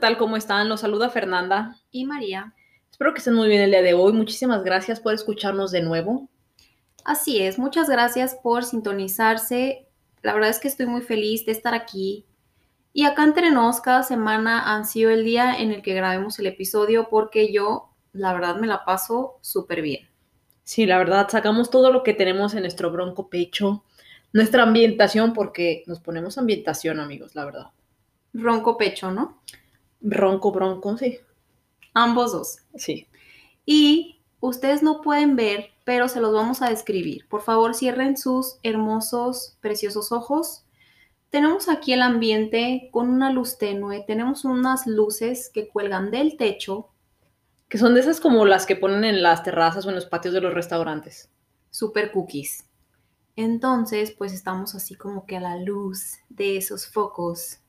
tal? ¿Cómo están? Los saluda Fernanda. Y María. Espero que estén muy bien el día de hoy. Muchísimas gracias por escucharnos de nuevo. Así es, muchas gracias por sintonizarse. La verdad es que estoy muy feliz de estar aquí. Y acá entre nos, cada semana han sido el día en el que grabemos el episodio porque yo, la verdad, me la paso súper bien. Sí, la verdad, sacamos todo lo que tenemos en nuestro bronco pecho, nuestra ambientación, porque nos ponemos ambientación, amigos, la verdad. Ronco pecho, ¿no? Ronco, bronco, sí. Ambos dos. Sí. Y ustedes no pueden ver, pero se los vamos a describir. Por favor, cierren sus hermosos, preciosos ojos. Tenemos aquí el ambiente con una luz tenue, tenemos unas luces que cuelgan del techo. Que son de esas como las que ponen en las terrazas o en los patios de los restaurantes. Super cookies. Entonces, pues estamos así como que a la luz de esos focos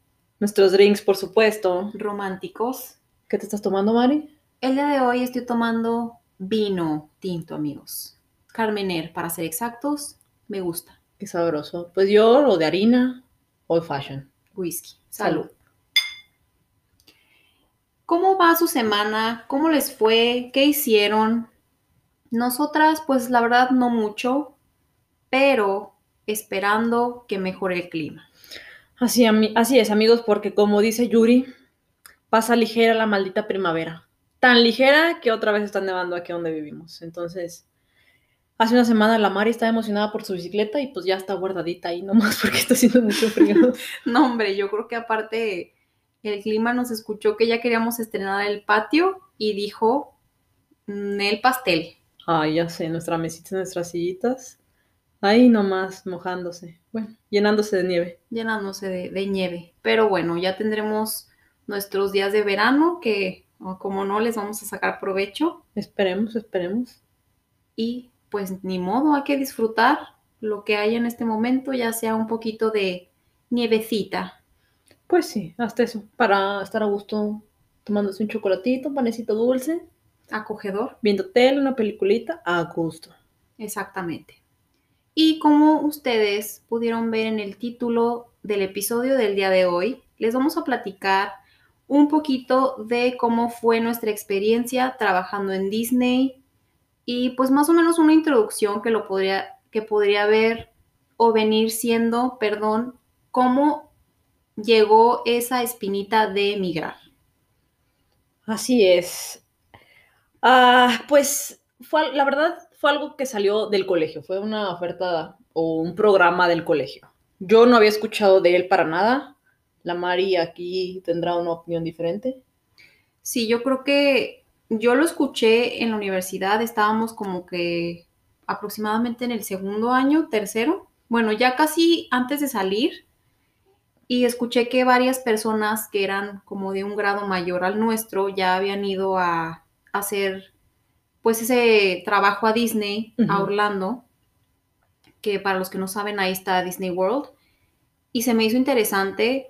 Nuestros drinks, por supuesto. románticos. ¿Qué te estás tomando, Mari? El día de hoy estoy tomando vino tinto, amigos. Carmener, para ser exactos, me gusta. Qué sabroso. Pues yo lo de harina, old fashion. Whisky. Salud. ¿Cómo va su semana? ¿Cómo les fue? ¿Qué hicieron? Nosotras, pues la verdad, no mucho, pero esperando que mejore el clima. Así, así es, amigos, porque como dice Yuri, pasa ligera la maldita primavera. Tan ligera que otra vez está nevando aquí donde vivimos. Entonces, hace una semana la Mari estaba emocionada por su bicicleta y pues ya está guardadita ahí nomás porque está haciendo mucho frío. No, hombre, yo creo que aparte el clima nos escuchó que ya queríamos estrenar el patio y dijo "Mm, el pastel. Ay, ya sé, nuestra mesita, nuestras sillitas. Ahí nomás mojándose. Bueno, llenándose de nieve. llenándose de, de nieve. Pero bueno, ya tendremos nuestros días de verano que, como no, les vamos a sacar provecho. Esperemos, esperemos. Y pues ni modo, hay que disfrutar lo que hay en este momento, ya sea un poquito de nievecita. Pues sí, hasta eso. Para estar a gusto tomándose un chocolatito, panecito dulce, Acogedor, viendo tele, una peliculita, a gusto. exactamente. Y como ustedes pudieron ver en el título del episodio del día de hoy, les vamos a platicar un poquito de cómo fue nuestra experiencia trabajando en Disney y pues más o menos una introducción que lo podría que podría ver o venir siendo, perdón, cómo llegó esa espinita de emigrar. Así es. Ah, pues fue, la verdad fue algo que salió del colegio, fue una oferta o un programa del colegio. Yo no había escuchado de él para nada. La Mari aquí tendrá una opinión diferente. Sí, yo creo que yo lo escuché en la universidad, estábamos como que aproximadamente en el segundo año, tercero, bueno, ya casi antes de salir, y escuché que varias personas que eran como de un grado mayor al nuestro ya habían ido a, hacer pues ese trabajo a Disney, a. Orlando, que para los que no saben ahí está Disney World, y se me hizo interesante.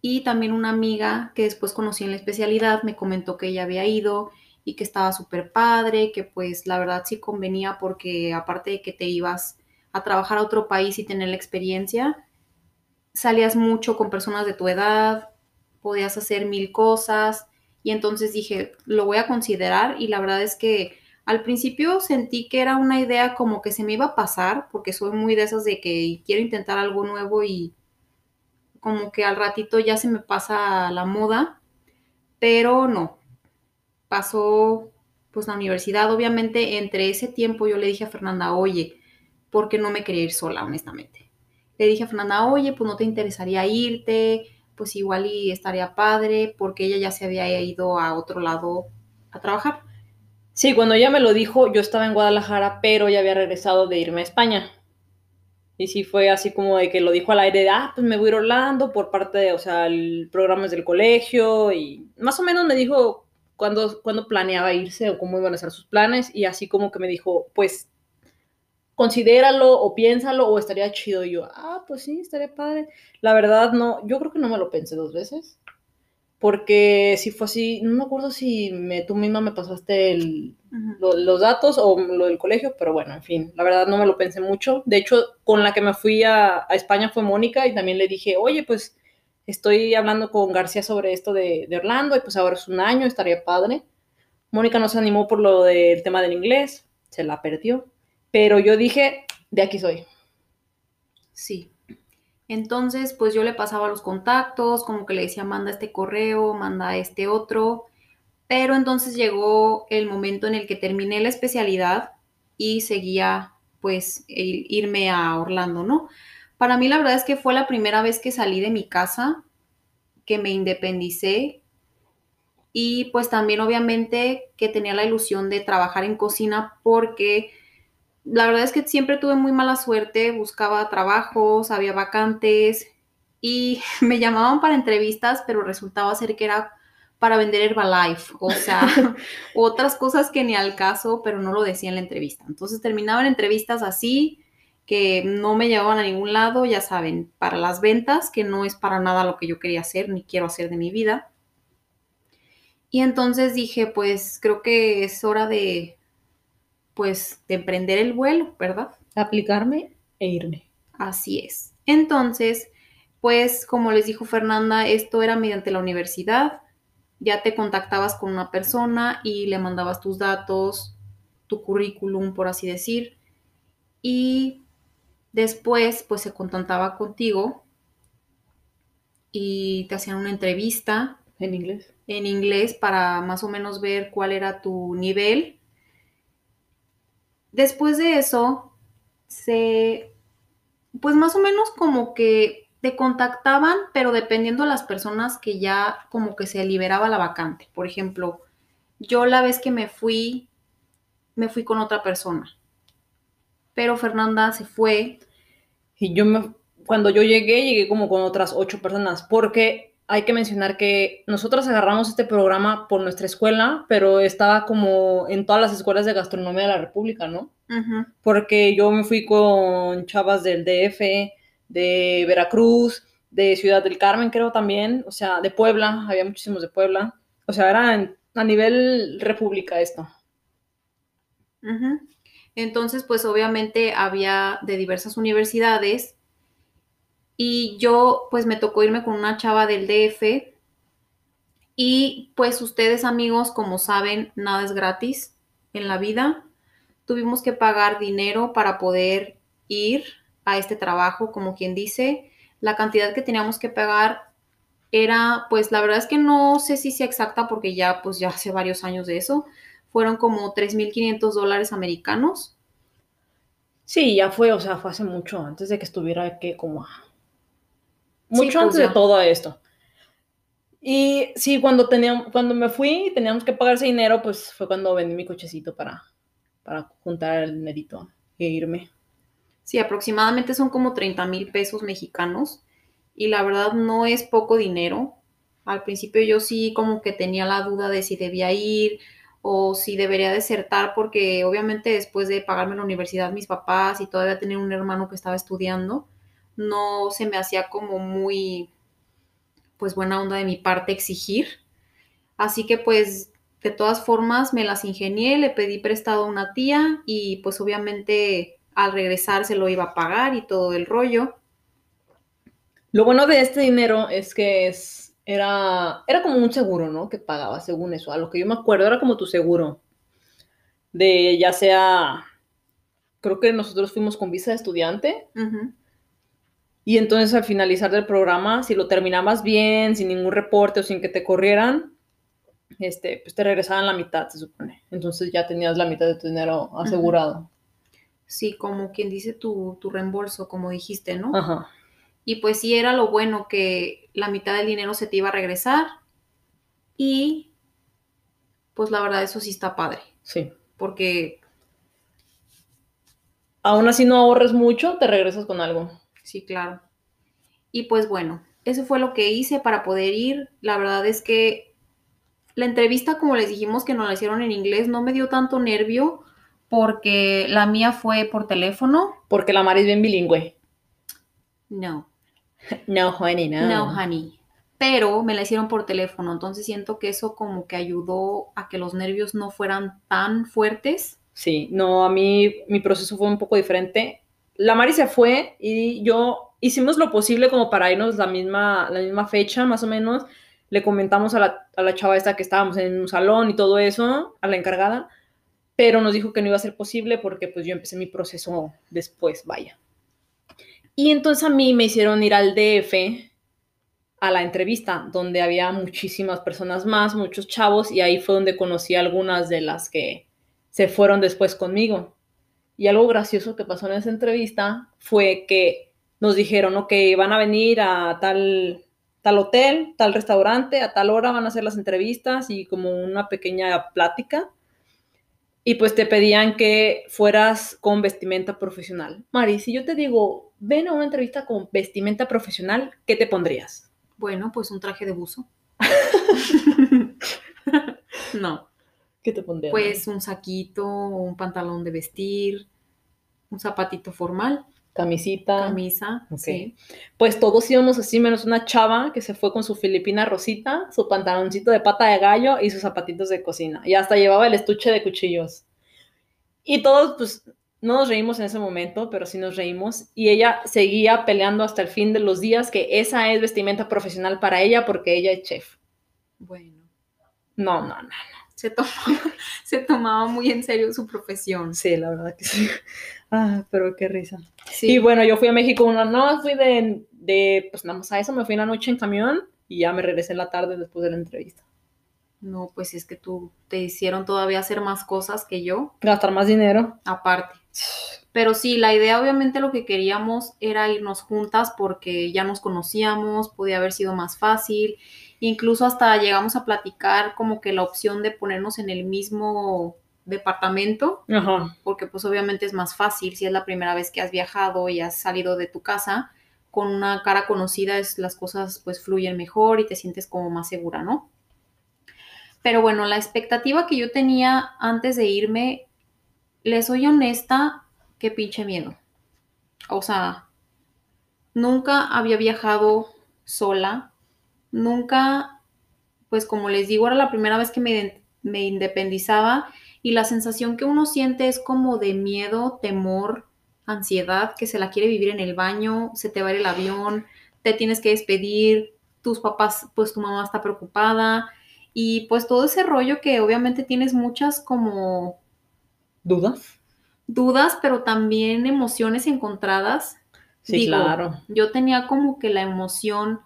Y también una amiga que después conocí en la especialidad me comentó que ella había ido y que estaba súper padre, que pues la verdad sí convenía porque aparte de que te ibas a trabajar a otro país y tener la experiencia, salías mucho con personas de tu edad, podías hacer mil cosas. Y entonces dije, lo voy a considerar y la verdad es que al principio sentí que era una idea como que se me iba a pasar porque soy muy de esas de que quiero intentar algo nuevo y como que al ratito ya se me pasa la moda, pero no. Pasó pues la universidad, obviamente entre ese tiempo yo le dije a Fernanda, oye, ¿por qué no me quería ir sola, honestamente? Le dije a Fernanda, oye, pues no te interesaría irte, pues igual y estaría padre, porque ella ya se había ido a otro lado a trabajar. Sí, cuando ella me lo dijo, yo estaba en Guadalajara, pero ya había regresado de irme a España. Y sí fue así como de que lo dijo al aire de, ah, pues me voy a ir Orlando por parte de, o sea, el programa es del colegio y más o menos me dijo cuándo, cuándo planeaba irse o cómo iban a ser sus planes y así como que me dijo, pues considéralo o piénsalo o estaría chido. Y yo, ah, pues sí, estaría padre. La verdad, no, yo creo que no me lo pensé dos veces. Porque si fue así, no me acuerdo si me, tú misma me pasaste el, lo- los datos o lo del colegio, pero bueno, en fin, la verdad no me lo pensé mucho. De hecho, con la que me fui a, a España fue Mónica y también le dije, oye, pues estoy hablando con García sobre esto de, de Orlando y pues ahora es un año, estaría padre. Mónica no se animó por lo del tema del inglés, se la perdió, pero yo dije, de aquí soy. Sí. Entonces, pues yo le pasaba los contactos, como que le decía, manda este correo, manda este otro. Pero entonces llegó el momento en el que terminé la especialidad y seguía, pues, irme a Orlando, ¿no? Para mí la verdad es que fue la primera vez que salí de mi casa, que me independicé y pues también obviamente que tenía la ilusión de trabajar en cocina porque la verdad es que siempre tuve muy mala suerte, buscaba trabajos, había vacantes y me llamaban para entrevistas, pero resultaba ser que era para vender Herbalife, o sea, otras cosas que ni al caso, pero no lo decía en la entrevista. Entonces terminaban entrevistas así, que no me llevaban a ningún lado, ya saben, para las ventas, que no es para nada lo que yo quería hacer ni quiero hacer de mi vida. Y entonces dije, pues creo que es hora de, pues, de emprender el vuelo, ¿verdad? Aplicarme e irme. Así es. Entonces, pues, como les dijo Fernanda, esto era mediante la universidad. Ya te contactabas con una persona y le mandabas tus datos, tu currículum, por así decir. Y después, pues, se contactaba contigo y te hacían una entrevista. En inglés. En inglés para más o menos ver cuál era tu nivel Después de eso, se, pues más o menos como que te contactaban, pero dependiendo de las personas que ya como que se liberaba la vacante. Por ejemplo, yo la vez que me fui, me fui con otra persona. Pero Fernanda se fue. Y yo me, cuando yo llegué, llegué como con otras ocho personas, porque hay que mencionar que nosotros agarramos este programa por nuestra escuela, pero estaba como en todas las escuelas de gastronomía de la República, ¿no? Porque yo me fui con chavas del DF, de Veracruz, de Ciudad del Carmen, creo también, o sea, de Puebla, había muchísimos de Puebla. O sea, era a nivel república esto. Entonces, pues obviamente había de diversas universidades y yo pues me tocó irme con una chava del DF y pues ustedes amigos, como saben, nada es gratis en la vida. Tuvimos que pagar dinero para poder ir a este trabajo, como quien dice. La cantidad que teníamos que pagar era, pues la verdad es que no sé si sea exacta porque ya pues ya hace varios años de eso. Fueron como 3.500 dólares americanos. Sí, ya fue, o sea, fue hace mucho, antes de que estuviera que como mucho pues, antes de todo esto. Y sí, cuando, teníamos, cuando me fui y teníamos que pagar ese dinero, pues fue cuando vendí mi cochecito para, para juntar el dinerito e irme. Sí, aproximadamente son como 30 mil pesos mexicanos y la verdad no es poco dinero. Al principio yo sí como que tenía la duda de si debía ir o si debería desertar porque obviamente después de pagarme la universidad mis papás y todavía tener un hermano que estaba estudiando, no se me hacía como muy, pues buena onda de mi parte exigir. Así que pues de todas formas me las ingenié, le pedí prestado a una tía y pues obviamente al regresar se lo iba a pagar y todo el rollo. Lo bueno de este dinero es que es, era, era como un seguro, ¿no? Que pagaba según eso. A lo que yo me acuerdo era como tu seguro. De ya sea, creo que nosotros fuimos con visa de estudiante. Y entonces al finalizar del programa, si lo terminabas bien, sin ningún reporte o sin que te corrieran, este, pues te regresaban la mitad, se supone. Entonces ya tenías la mitad de tu dinero asegurado. Sí, como quien dice tu, tu reembolso, como dijiste, ¿no? Ajá. Y pues sí era lo bueno que la mitad del dinero se te iba a regresar. Y pues la verdad eso sí está padre. Sí. Porque... Aún así no ahorres mucho, te regresas con algo. Sí, claro. Y pues bueno, eso fue lo que hice para poder ir. La verdad es que la entrevista, como les dijimos que nos la hicieron en inglés, no me dio tanto nervio porque la mía fue por teléfono. Porque la Mari es bien bilingüe. No. No, honey, no. No, honey. Pero me la hicieron por teléfono, entonces siento que eso como que ayudó a que los nervios no fueran tan fuertes. Sí, no, a mí mi proceso fue un poco diferente la Mari se fue y yo hicimos lo posible como para irnos la misma, la misma fecha, más o menos. Le comentamos a la, a la chava esta que estábamos en un salón y todo eso, a la encargada, pero nos dijo que no iba a ser posible porque pues yo empecé mi proceso después, vaya. Y entonces a mí me hicieron ir al DF a la entrevista, donde había muchísimas personas más, muchos chavos, y ahí fue donde conocí a algunas de las que se fueron después conmigo. Y algo gracioso que pasó en esa entrevista fue que nos dijeron, ok, van a venir a tal, tal hotel, tal restaurante, a tal hora van a hacer las entrevistas y como una pequeña plática. Y pues te pedían que fueras con vestimenta profesional. Mari, si yo te digo, ven a una entrevista con vestimenta profesional, ¿qué te pondrías? Bueno, pues un traje de buzo. no. ¿Qué te pondrías? Pues un saquito, un pantalón de vestir, un zapatito formal, camisita. camisa, sí. Pues todos íbamos así, menos una chava que se fue con su filipina rosita, su pantaloncito de pata de gallo y sus zapatitos de cocina. Y hasta llevaba el estuche de cuchillos. Y todos, pues, no nos reímos en ese momento, pero sí nos reímos. Y ella seguía peleando hasta el fin de los días que esa es vestimenta profesional para ella porque ella es chef. Bueno, No, no, no. Se tomaba, se tomaba muy en serio su profesión. Sí, la verdad que sí. Ah, pero qué risa. Sí, Y bueno, yo fui a México una, no, fui de, de, pues nada más a eso, me fui en la noche en camión y ya me regresé en la tarde después de la entrevista. no, pues es que tú te hicieron todavía hacer más cosas que yo, Gastar más dinero. aparte. Pero sí, la idea obviamente lo que queríamos era irnos juntas porque ya nos conocíamos, podía haber sido más fácil. Incluso hasta llegamos a platicar como que la opción de ponernos en el mismo departamento, Ajá. porque pues obviamente es más fácil si es la primera vez que has viajado y has salido de tu casa. Con una cara conocida es, las cosas pues fluyen mejor y te sientes como más segura, ¿no? Pero bueno, la expectativa que yo tenía antes de irme, les soy honesta, qué pinche miedo. O sea, nunca había viajado sola, nunca, pues como les digo, era la primera vez que me, me independizaba y la sensación que uno siente es como de miedo, temor, ansiedad, que se la quiere vivir en el baño, se te va a ir el avión, te tienes que despedir, tus papás, pues tu mamá está preocupada y pues todo ese rollo que obviamente tienes muchas como ¿Dudas? dudas, pero también emociones encontradas. Sí, Digo, claro. Yo tenía como que la emoción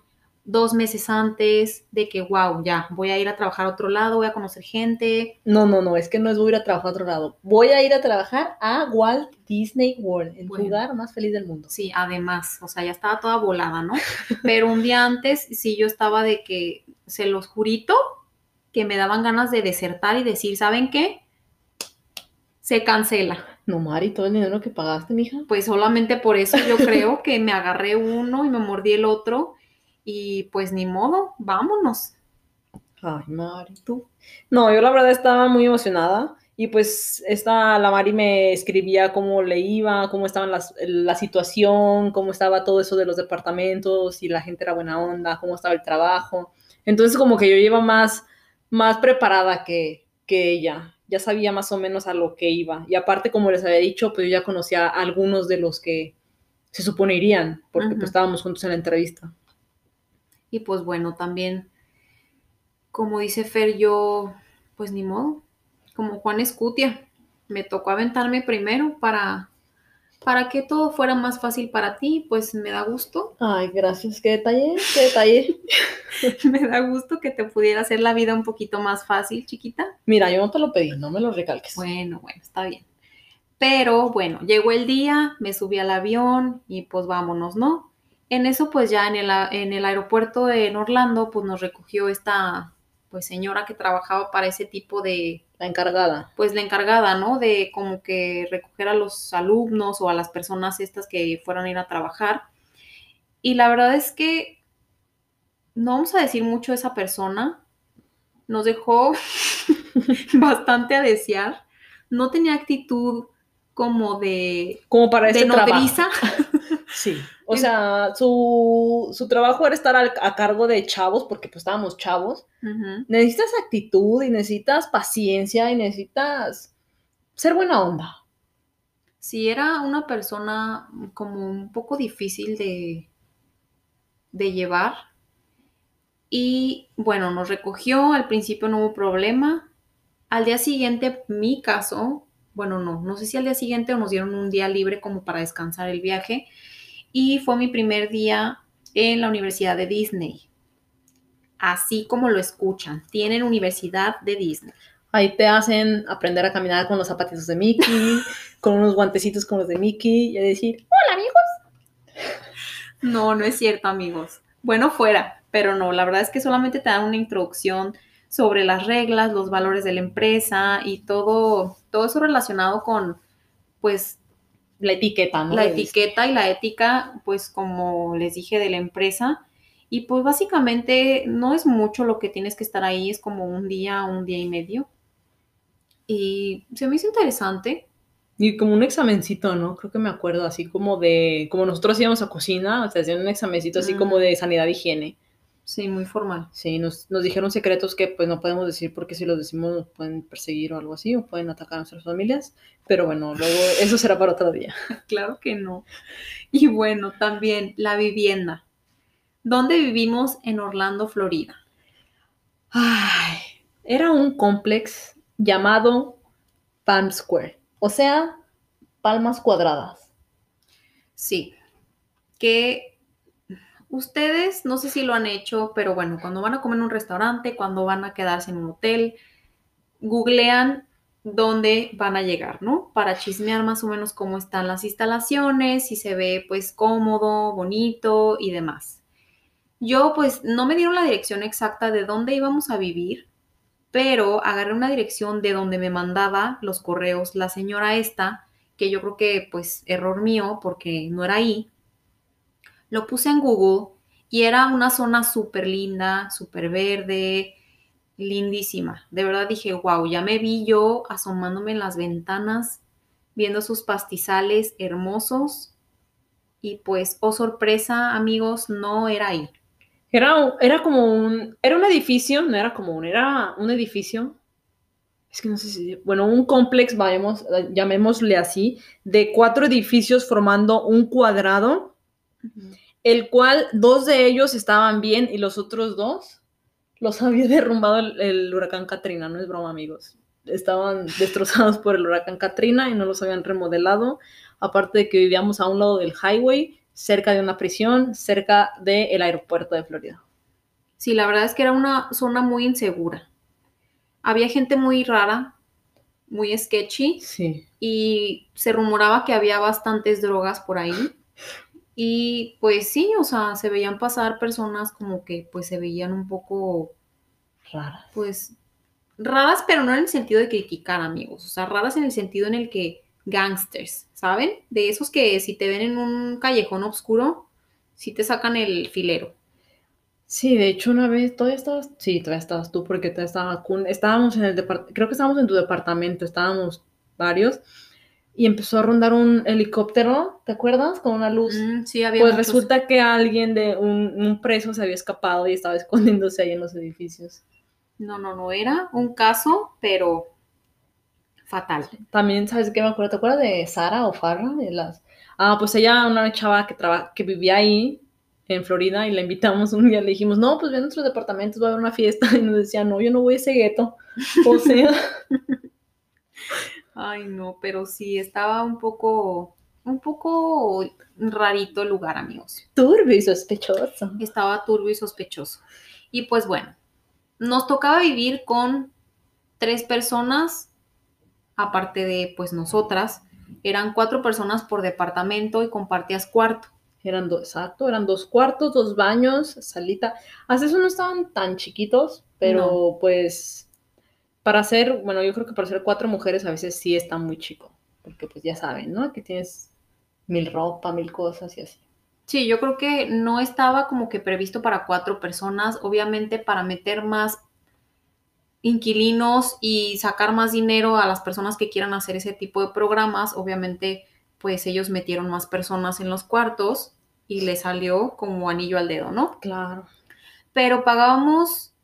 dos meses antes de que, wow, ya, voy a ir a trabajar a otro lado, voy a conocer gente. No, no, no, es que no es voy a ir a trabajar a otro lado. Voy a ir a trabajar a Walt Disney World, el Bueno. lugar más feliz del mundo. Sí, además, o sea, ya estaba toda volada, ¿no? Pero un día antes sí yo estaba de que, se los jurito, que me daban ganas de desertar y decir, ¿saben qué? Se cancela. No, Mari, todo el dinero que pagaste, mija. Pues solamente por eso yo creo que me agarré uno y me mordí el otro y pues ni modo, vámonos. Ay, Mari, tú. No, yo la verdad estaba muy emocionada y pues esta, la Mari me escribía cómo le iba, cómo estaba las- la situación, cómo estaba todo eso de los departamentos, y la gente era buena onda, cómo estaba el trabajo. Entonces como que yo iba más, más preparada que, que ella, ya sabía más o menos a lo que iba. Y aparte, como les había dicho, pues yo ya conocía a algunos de los que se supone irían, porque pues estábamos juntos en la entrevista. Y pues bueno, también, como dice Fer, yo, pues ni modo, como Juan Escutia, me tocó aventarme primero para, para que todo fuera más fácil para ti, pues me da gusto, Ay, gracias, qué detalle, qué detalle. me da gusto que te pudiera hacer la vida un poquito más fácil, chiquita. Mira, yo no te lo pedí, no me lo recalques. Bueno, bueno, está bien. Pero bueno, llegó el día, me subí al avión y pues vámonos, ¿no? En eso pues ya en el, en el aeropuerto en Orlando pues nos recogió esta pues señora que trabajaba para ese tipo de, La encargada. pues la encargada, ¿no? De como que recoger a los alumnos o a las personas estas que fueran a ir a trabajar. Y la verdad es que no vamos a decir mucho de esa persona. Nos dejó bastante a desear. No tenía actitud como de, Como para de ese trabajo. nodriza. Sí. O sea, su, su trabajo era estar al- a cargo de chavos, porque pues estábamos chavos. Necesitas actitud y necesitas paciencia y necesitas ser buena onda. Sí, era una persona como un poco difícil de, de llevar. Y bueno, nos recogió, al principio no hubo problema. Al día siguiente, mi caso, bueno, no, no sé si al día siguiente o nos dieron un día libre como para descansar el viaje. Y fue mi primer día en la Universidad de Disney. Así como lo escuchan, tienen Universidad de Disney. Ahí te hacen aprender a caminar con los zapatitos de Mickey, con unos guantecitos como los de Mickey y a decir, hola amigos. No, no es cierto amigos. Bueno, fuera, pero no, la verdad es que solamente te dan una introducción sobre las reglas, los valores de la empresa y todo, todo eso relacionado con, pues, la etiqueta, ¿no? La etiqueta y la ética, pues, como les dije, de la empresa. Y pues básicamente no es mucho lo que tienes que estar ahí, es como un día, un día y medio. Y se me hizo interesante. Y como un examencito, ¿no? Creo que me acuerdo así como de, como nosotros íbamos a cocina, o sea, hacían un examencito así como de sanidad e higiene. Sí, muy formal. Sí, nos, nos dijeron secretos que pues no podemos decir porque si los decimos nos pueden perseguir o algo así, o pueden atacar a nuestras familias. Pero bueno, luego eso será para otro día. claro que no. Y bueno, también la vivienda. ¿Dónde vivimos en Orlando, Florida? Ay, era un complex llamado Palm Square, o sea, palmas cuadradas. Sí, que ustedes, no sé si lo han hecho, pero bueno, cuando van a comer en un restaurante, cuando van a quedarse en un hotel, googlean dónde van a llegar, ¿no? Para chismear más o menos cómo están las instalaciones, si se ve pues cómodo, bonito y demás. Yo pues no me dieron la dirección exacta de dónde íbamos a vivir, pero agarré una dirección de donde me mandaba los correos la señora esta, que yo creo que pues error mío porque no era ahí. Lo puse en Google y era una zona súper linda, súper verde, lindísima. De verdad dije, wow, ya me vi yo asomándome en las ventanas, viendo sus pastizales hermosos. Y pues, oh sorpresa, amigos, no era ahí. Era, era como un, era un edificio, no era como un, era un edificio, es que no sé si, bueno, un complex, vayamos, llamémosle así, de cuatro edificios formando un cuadrado, el cual dos de ellos estaban bien y los otros dos los había derrumbado el, el huracán Katrina, no es broma amigos. Estaban destrozados por el huracán Katrina y no los habían remodelado, aparte de que vivíamos a un lado del highway cerca de una prisión, cerca del aeropuerto de Florida. Sí, la verdad es que era una zona muy insegura. Había gente muy rara, muy sketchy. Sí. Y se rumoraba que había bastantes drogas por ahí. Y pues sí, o sea, se veían pasar personas como que pues se veían un poco raras. Pues raras, pero no en el sentido de criticar, amigos. O sea, raras en el sentido en el que gangsters, ¿saben? De esos que si te ven en un callejón oscuro, sí te sacan el filero. Sí, de hecho una vez, todavía estabas, sí, todavía estabas tú porque todavía estaba estábamos en el departamento, creo que estábamos en tu departamento, estábamos varios, y empezó a rondar un helicóptero, ¿te acuerdas? Con una luz. Mm, sí, había Pues resulta que alguien de un, un preso se había escapado y estaba escondiéndose ahí en los edificios. No, no, no era un caso, pero fatal. También, ¿sabes qué me acuerdo? ¿Te acuerdas de Sara o Farra? De las... Ah, pues ella, una chava que, traba... que vivía ahí en Florida y la invitamos un día, le dijimos, no, pues ven a nuestros departamentos, va a haber una fiesta. Y nos decía, no, yo no voy a ese gueto. O sea... Ay, no, pero sí, estaba un poco, un poco rarito el lugar, amigos. Turbio y sospechoso. Estaba turbio y sospechoso. Y pues bueno, nos tocaba vivir con tres personas aparte de pues nosotras, eran cuatro personas por departamento y compartías cuarto. Eran dos, exacto, eran dos cuartos, dos baños, salita. Hasta eso no estaban tan chiquitos, pero pues para ser, bueno, yo creo que para ser cuatro mujeres a veces sí está muy chico, porque pues ya saben, ¿no? Que tienes mil ropa, mil cosas y así. Sí, yo creo que no estaba como que previsto para cuatro personas, obviamente para meter más inquilinos y sacar más dinero a las personas que quieran hacer ese tipo de programas. Obviamente, pues ellos metieron más personas en los cuartos y le salió como anillo al dedo, ¿no? Claro. Pero pagábamos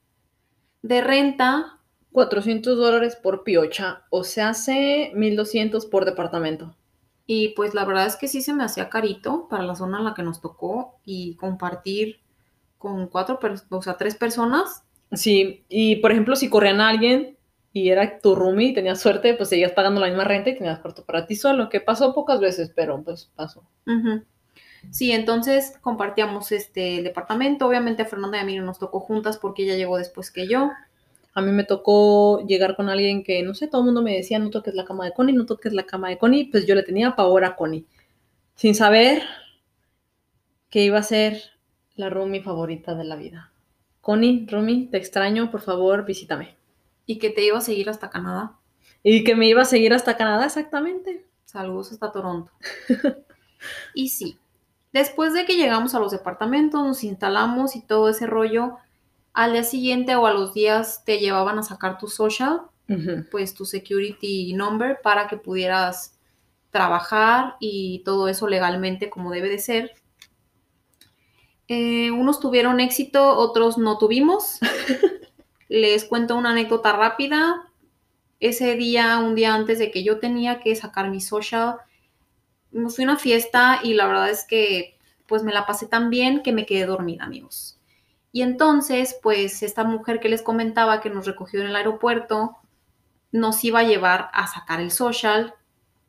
de renta 400 dólares por piocha, o sea, hace 1200 por departamento. Y pues la verdad es que sí se me hacía carito para la zona en la que nos tocó y compartir con cuatro, personas, o sea, tres personas. Sí, y por ejemplo, si corrían a alguien y era tu roomie y tenías suerte, pues seguías pagando la misma renta y tenías cuarto para ti solo, que pasó pocas veces, pero pues pasó. Sí, entonces compartíamos este el departamento. Obviamente a Fernanda y a mí no nos tocó juntas porque ella llegó después que yo. A mí me tocó llegar con alguien que, no sé, todo el mundo me decía, no toques la cama de Connie, no toques la cama de Connie, pues yo le tenía pavor a Connie, sin saber que iba a ser la roomie favorita de la vida. Connie, roomie, te extraño, por favor, visítame. Y que te iba a seguir hasta Canadá. Y que me iba a seguir hasta Canadá, exactamente. Saludos hasta Toronto. y sí, después de que llegamos a los departamentos, nos instalamos y todo ese rollo, al día siguiente o a los días te llevaban a sacar tu social, pues tu security number para que pudieras trabajar y todo eso legalmente como debe de ser. Eh, unos tuvieron éxito, otros no tuvimos. Les cuento una anécdota rápida. Ese día, un día antes de que yo tenía que sacar mi social, me fui a una fiesta y la verdad es que pues me la pasé tan bien que me quedé dormida, amigos. Y entonces, pues esta mujer que les comentaba que nos recogió en el aeropuerto, nos iba a llevar a sacar el social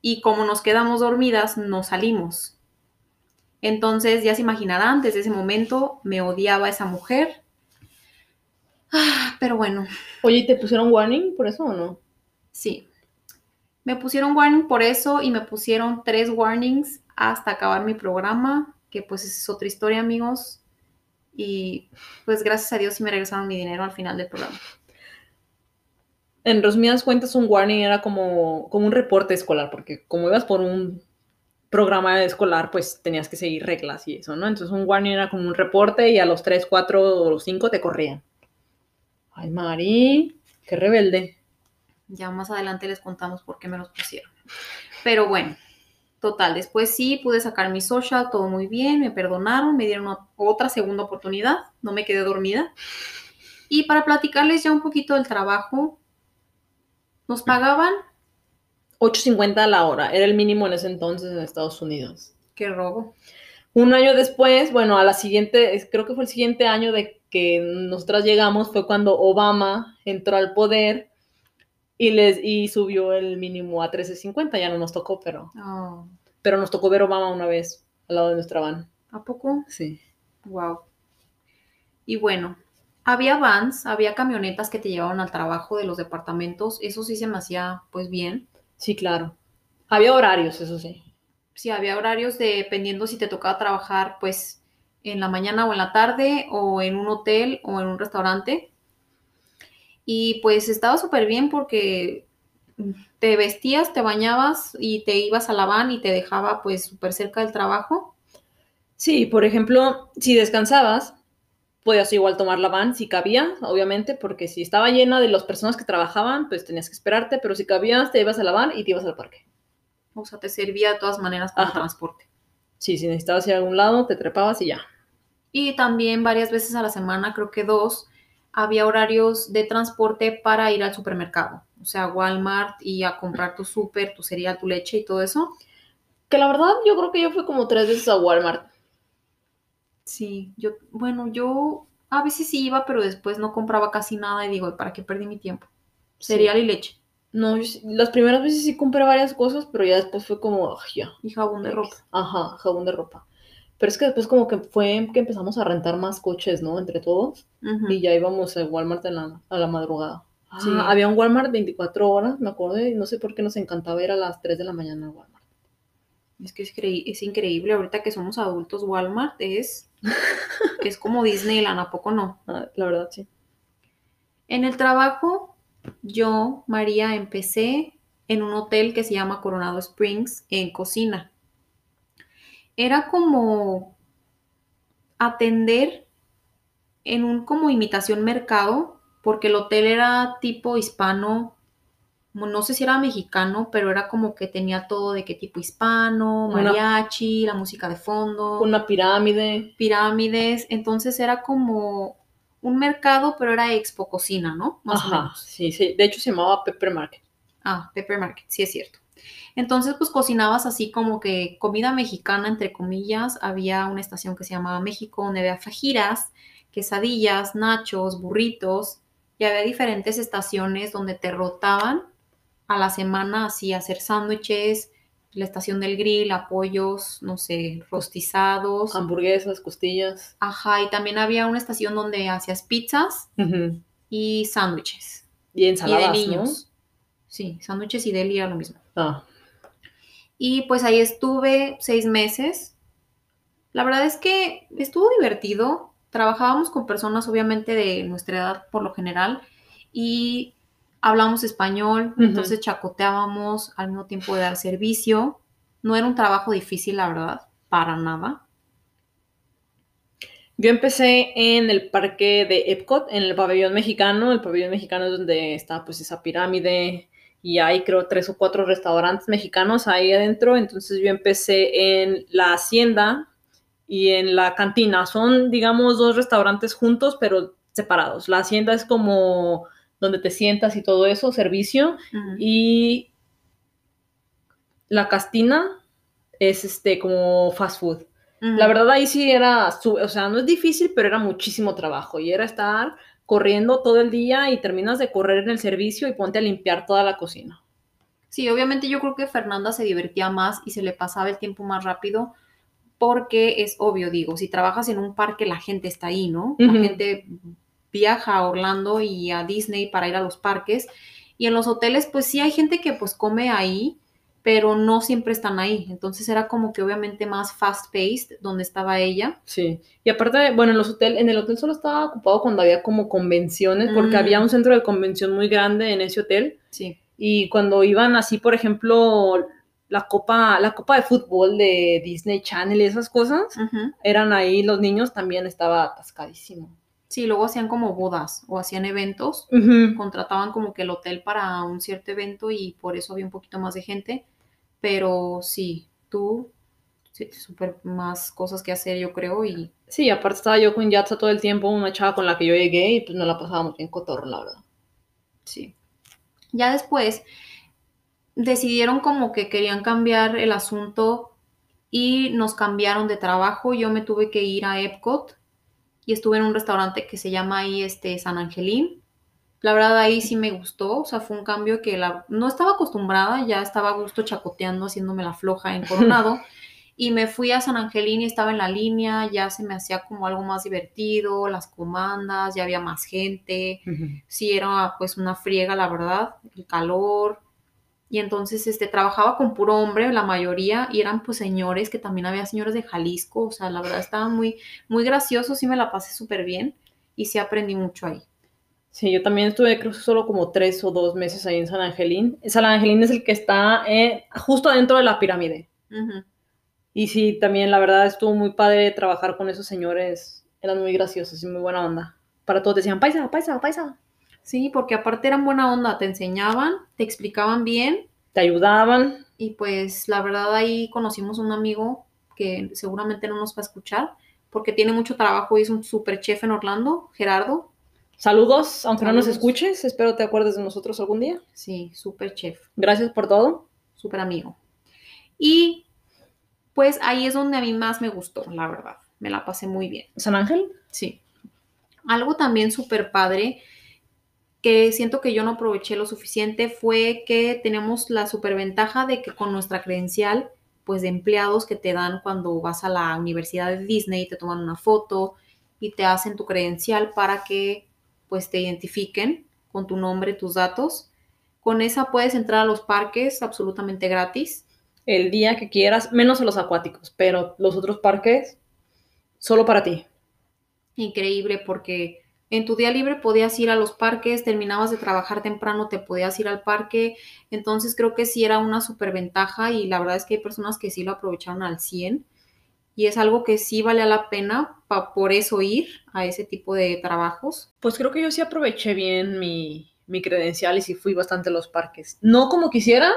y como nos quedamos dormidas, no salimos. Entonces, ya se imaginarán, desde ese momento me odiaba esa mujer. Ah, pero bueno, Oye, ¿y te pusieron warning por eso o no? sí. Me pusieron warning por eso y me pusieron tres warnings hasta acabar mi programa, que pues esa es otra historia, amigos. Y pues gracias a Dios sí me regresaron mi dinero al final del programa. En resumidas cuentas, un warning era como, como un reporte escolar, porque como ibas por un programa escolar, pues tenías que seguir reglas y eso, ¿no? Entonces un warning era como un reporte y a los 3, 4 o los 5 te corrían. Ay, Mari, qué rebelde. Ya más adelante les contamos por qué me los pusieron. Pero bueno, total, después sí pude sacar mi social, todo muy bien, me perdonaron, me dieron una- otra segunda oportunidad, no me quedé dormida. Y para platicarles ya un poquito del trabajo, nos pagaban, 8.50 a la hora, era el mínimo en ese entonces en Estados Unidos. qué robo, Un año después, bueno, a la siguiente, creo que fue el siguiente año de que nosotras llegamos, fue cuando Obama entró al poder y, les, y subió el mínimo a 13.50, ya no nos tocó, pero, Ah, pero nos tocó ver Obama una vez al lado de nuestra van. ¿a poco? Sí. Wow. Y bueno, había vans, había camionetas que te llevaban al trabajo de los departamentos, eso sí se me hacía pues bien. Sí, claro. Había horarios, eso sí. Sí, había horarios dependiendo si te tocaba trabajar pues en la mañana o en la tarde o en un hotel o en un restaurante. Y pues estaba súper bien porque te vestías, te bañabas y te ibas a la van y te dejaba pues súper cerca del trabajo. Sí, por ejemplo, si descansabas, podías igual tomar la van si cabía, obviamente, porque si estaba llena de las personas que trabajaban, pues tenías que esperarte, pero si cabías, te ibas a la van y te ibas al parque. O sea, te servía de todas maneras Ajá. transporte. Sí, si necesitabas ir a algún lado, te trepabas y ya. Y también varias veces a la semana, creo que dos, había horarios de transporte para ir al supermercado. O sea, Walmart y a comprar tu súper, tu cereal, tu leche y todo eso. Que la verdad, yo creo que yo fui como tres veces a Walmart. Sí, yo, bueno, yo a veces sí iba, pero después no compraba casi nada y digo, ¿para qué perdí mi tiempo? Cereal y leche No, yo las primeras veces sí compré varias cosas, pero ya después fue como, "Ay, ya. y jabón de ropa. Ajá, jabón de ropa. Pero es que después como que fue que empezamos a rentar más coches, ¿no? Entre todos. Ujú. Y ya íbamos a Walmart en la- a la madrugada. Ah, Sí. Había un Walmart 24 horas, me acuerdo, y no sé por qué nos encantaba ir a las 3 de la mañana a Walmart. Es que es, es increíble, ahorita que somos adultos, Walmart es, es como Disneyland, ¿a poco no? Ah, la verdad, sí. En el trabajo, yo, María, empecé en un hotel que se llama Coronado Springs en cocina. Era como atender en un como imitación mercado, porque el hotel era tipo hispano, no sé si era mexicano, pero era como que tenía todo de qué tipo hispano, Una- mariachi, la música de fondo Una pirámide. pirámides, entonces era como un mercado, pero era expo cocina, ¿no? Más o Ajá, menos. sí, sí. De hecho se llamaba Pepper Market. Ah, Pepper Market, sí es cierto. Entonces, pues cocinabas así como que comida mexicana, entre comillas. Había una estación que se llamaba México, donde había fajiras, quesadillas, nachos, burritos. Y había diferentes estaciones donde te rotaban a la semana así hacer sándwiches, la estación del grill, apoyos, no sé, rostizados. Hamburguesas, costillas. Ajá, y también había una estación donde hacías pizzas y sándwiches. Y ensaladas, y de niños. Sí, sándwiches y deli era lo mismo. Ah. Y pues ahí estuve seis meses. La verdad es que estuvo divertido. Trabajábamos con personas obviamente de nuestra edad por lo general y hablamos español, entonces chacoteábamos al mismo tiempo de dar servicio. No era un trabajo difícil, la verdad, para nada. Yo empecé en el parque de Epcot, en el pabellón mexicano. El pabellón mexicano es donde está pues esa pirámide y hay creo tres o cuatro restaurantes mexicanos ahí adentro. Entonces yo empecé en la hacienda y en la cantina. Son digamos dos restaurantes juntos pero separados. La hacienda es como donde te sientas y todo eso, servicio. Y la castina es este como fast food. La verdad ahí sí era, o sea, no es difícil, pero era muchísimo trabajo y era estar corriendo todo el día y terminas de correr en el servicio y ponte a limpiar toda la cocina. Sí, obviamente yo creo que Fernanda se divertía más y se le pasaba el tiempo más rápido porque es obvio, digo, si trabajas en un parque la gente está ahí, ¿no? La gente viaja a Orlando y a Disney para ir a los parques y en los hoteles pues sí hay gente que pues come ahí, pero no siempre están ahí. Entonces era como que obviamente más fast paced donde estaba ella. Sí. Y aparte, bueno, en los hotel, en el hotel solo estaba ocupado cuando había como convenciones, porque Mm. había un centro de convención muy grande en ese hotel. Sí. Y cuando iban así, por ejemplo, la copa, la copa de fútbol de Disney Channel y esas cosas, eran ahí los niños, también estaba atascadísimo. Sí, luego hacían como bodas o hacían eventos contrataban como que el hotel para un cierto evento y por eso había un poquito más de gente. Pero sí, tú, sí, súper más cosas que hacer, yo creo. Y Sí, aparte estaba yo con Yatza todo el tiempo, una chava con la que yo llegué y pues nos la pasábamos bien cotorro, la verdad. sí. Ya después decidieron como que querían cambiar el asunto y nos cambiaron de trabajo. Yo me tuve que ir a Epcot y estuve en un restaurante que se llama ahí este, San Angelín. La verdad ahí sí me gustó, o sea, fue un cambio que la, no estaba acostumbrada, ya estaba a gusto chacoteando, haciéndome la floja en Coronado. y me fui a San Angelín y estaba en la línea, ya se me hacía como algo más divertido, las comandas, ya había más gente, sí era pues una friega, la verdad, el calor. Y entonces este trabajaba con puro hombre, la mayoría, y eran pues señores, que también había señores de Jalisco, o sea, la verdad estaban muy, muy graciosos, sí me la pasé súper bien y sí aprendí mucho ahí. Sí, yo también estuve creo que solo como tres o dos meses ahí en San Angelín. San Angelín es el que está eh, justo adentro de la pirámide. Y sí, también la verdad estuvo muy padre trabajar con esos señores. Eran muy graciosos y muy buena onda. Para todos decían, paisa, paisa, paisa. Sí, porque aparte eran buena onda, te enseñaban, te explicaban bien Te ayudaban. y pues la verdad ahí conocimos un amigo que seguramente no nos va a escuchar porque tiene mucho trabajo y es un super chef en Orlando, Gerardo. Saludos, aunque no nos escuches. Espero te acuerdes de nosotros algún día. Sí, super chef. Gracias por todo. súper amigo. Y pues ahí es donde a mí más me gustó, la verdad. Me la pasé muy bien. San Ángel. Sí. Algo también súper padre que siento que yo no aproveché lo suficiente fue que tenemos la superventaja de que con nuestra credencial, pues de empleados que te dan cuando vas a la universidad de Disney, te toman una foto y te hacen tu credencial para que pues te identifiquen con tu nombre, tus datos. Con esa puedes entrar a los parques absolutamente gratis. El día que quieras, menos a los acuáticos, pero los otros parques, solo para ti. Increíble porque en tu día libre podías ir a los parques, terminabas de trabajar temprano, te podías ir al parque. Entonces creo que sí era una superventaja y la verdad es que hay personas que sí lo aprovecharon al 100 y es algo que sí vale la pena pa- por eso ir a ese tipo de trabajos. Pues creo que yo sí aproveché bien mi, mi credencial y sí fui bastante a los parques. No como quisiera.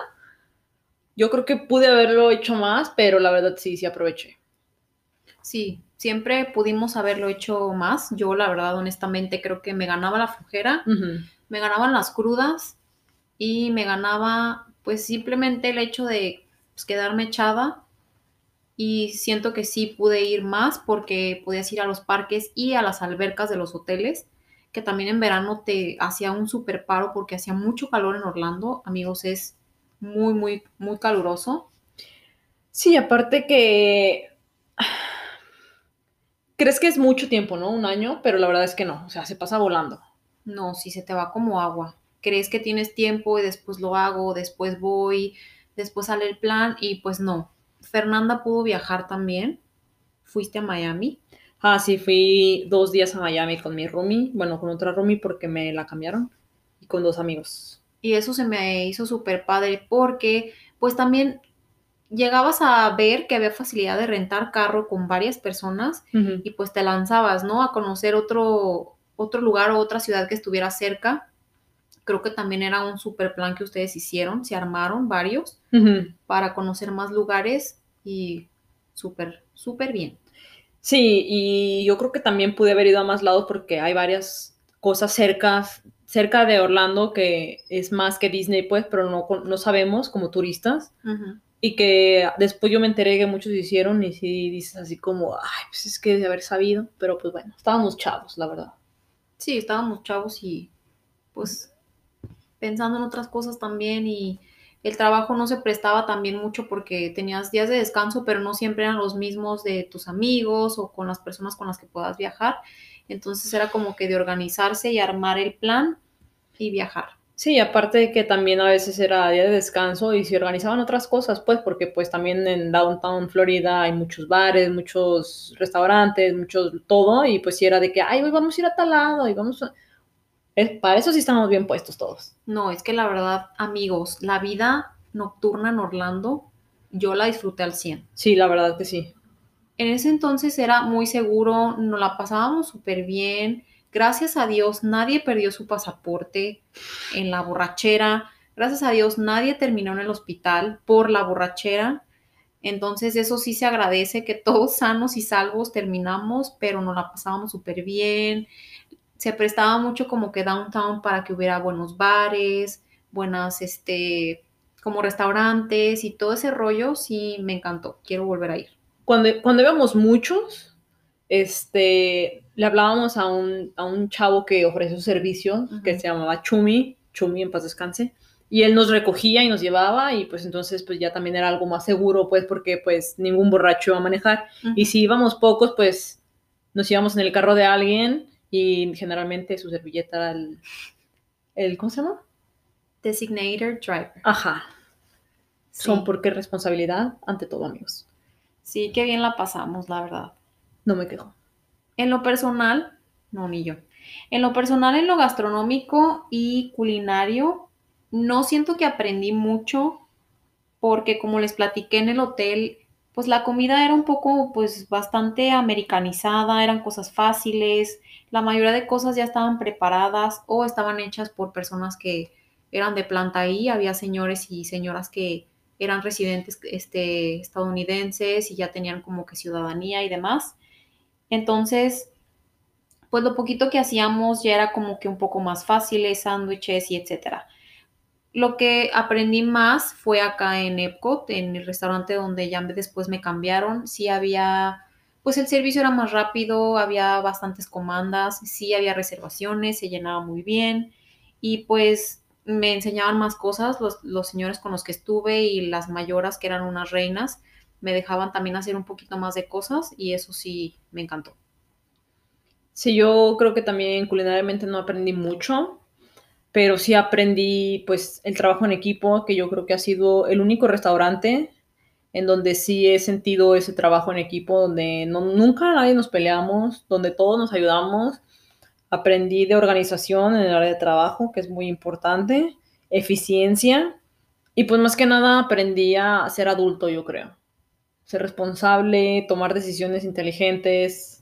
Yo creo que pude haberlo hecho más, pero la verdad sí, sí aproveché. Sí, siempre pudimos haberlo hecho más. Yo la verdad honestamente creo que me ganaba la flojera Ujú. me ganaban las crudas y me ganaba pues simplemente el hecho de pues, quedarme echada y siento que sí pude ir más porque podías ir a los parques y a las albercas de los hoteles, que también en verano te hacía un super paro porque hacía mucho calor en Orlando, amigos, es muy, muy, muy caluroso. Sí, aparte que crees que es mucho tiempo, ¿no? Un año, pero la verdad es que no, o sea, se pasa volando. No, si se te va como agua. Crees que tienes tiempo y después lo hago, después voy, después sale el plan y pues no. Fernanda pudo viajar también. ¿Fuiste a Miami? Ah, sí, fui dos días a Miami con mi roomie, bueno, con otra roomie porque me la cambiaron y con dos amigos. Y eso se me hizo súper padre porque pues también llegabas a ver que había facilidad de rentar carro con varias personas y pues te lanzabas, ¿no? A conocer otro, otro lugar o otra ciudad que estuviera cerca. Creo que también era un super plan que ustedes hicieron, se armaron varios para conocer más lugares y súper, súper bien. Sí, y yo creo que también pude haber ido a más lados porque hay varias cosas cerca, cerca de Orlando que es más que Disney, pues, pero no, no sabemos como turistas. Ujú. Y que después yo me enteré que muchos hicieron y sí dices así como, ay, pues es que de haber sabido, pero pues bueno, estábamos chavos, la verdad. Sí, estábamos chavos y pues pensando en otras cosas también y el trabajo no se prestaba también mucho porque tenías días de descanso, pero no siempre eran los mismos de tus amigos o con las personas con las que puedas viajar. Entonces era como que de organizarse y armar el plan y viajar. Sí, aparte de que también a veces era día de descanso y se organizaban otras cosas, pues, porque pues también en Downtown Florida hay muchos bares, muchos restaurantes, muchos todo, y pues sí era de que, ay, hoy vamos a ir a tal lado y vamos a... Es, para eso sí estamos bien puestos todos. No, es que la verdad, amigos, la vida nocturna en Orlando, yo la disfruté al 100. Sí, la verdad que sí. En ese entonces era muy seguro, nos la pasábamos súper bien. Gracias a Dios nadie perdió su pasaporte en la borrachera. Gracias a Dios nadie terminó en el hospital por la borrachera. Entonces eso sí se agradece que todos sanos y salvos terminamos, pero nos la pasábamos súper bien. Se prestaba mucho como que downtown para que hubiera buenos bares, buenas, este, como restaurantes y todo ese rollo. Sí, me encantó. Quiero volver a ir. Cuando, cuando íbamos muchos, este, le hablábamos a un, a un chavo que ofreció servicios, Ujú. que se llamaba Chumi, Chumi en paz descanse, y él nos recogía y nos llevaba, y pues entonces pues ya también era algo más seguro, pues porque pues ningún borracho iba a manejar, y si íbamos pocos, pues nos íbamos en el carro de alguien, y generalmente su servilleta era el, el ¿cómo se llama? Designated driver. Ajá, Sí. son porque responsabilidad ante todo, amigos. Sí, qué bien la pasamos, la verdad. No me quejo. En lo personal, no, ni yo. En lo personal, en lo gastronómico y culinario, no siento que aprendí mucho porque como les platiqué en el hotel, pues la comida era un poco, pues bastante americanizada, eran cosas fáciles, la mayoría de cosas ya estaban preparadas o estaban hechas por personas que eran de planta ahí, había señores y señoras que eran residentes este, estadounidenses y ya tenían como que ciudadanía y demás. Entonces, pues lo poquito que hacíamos ya era como que un poco más fáciles, sándwiches y etcétera. Lo que aprendí más fue acá en Epcot, en el restaurante donde ya después me cambiaron. Sí había, pues el servicio era más rápido, había bastantes comandas, sí había reservaciones, se llenaba muy bien y pues me enseñaban más cosas los, los señores con los que estuve y las mayoras que eran unas reinas me dejaban también hacer un poquito más de cosas y eso sí me encantó. Sí, yo creo que también culinariamente no aprendí mucho, pero sí aprendí pues el trabajo en equipo, que yo creo que ha sido el único restaurante en donde sí he sentido ese trabajo en equipo, donde no, nunca nadie nos peleamos, donde todos nos ayudamos. Aprendí de organización en el área de trabajo, que es muy importante, eficiencia, y pues más que nada aprendí a ser adulto, yo creo. Ser responsable, tomar decisiones inteligentes,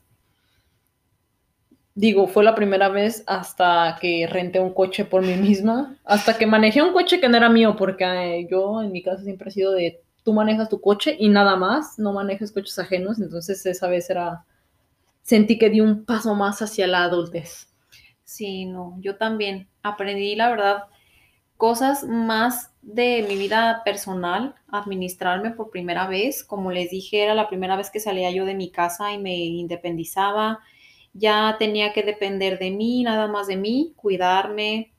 Digo, fue la primera vez hasta que renté un coche por mí misma, hasta que manejé un coche que no era mío, porque eh, yo en mi casa siempre he sido de tú manejas tu coche y nada más, no manejes coches ajenos, entonces esa vez era, sentí que di un paso más hacia la adultez. Sí, no, yo también aprendí, la verdad, cosas más de mi vida personal, administrarme por primera vez. Como les dije, era la primera vez que salía yo de mi casa y me independizaba. Ya tenía que depender de mí, nada más de mí, cuidarme.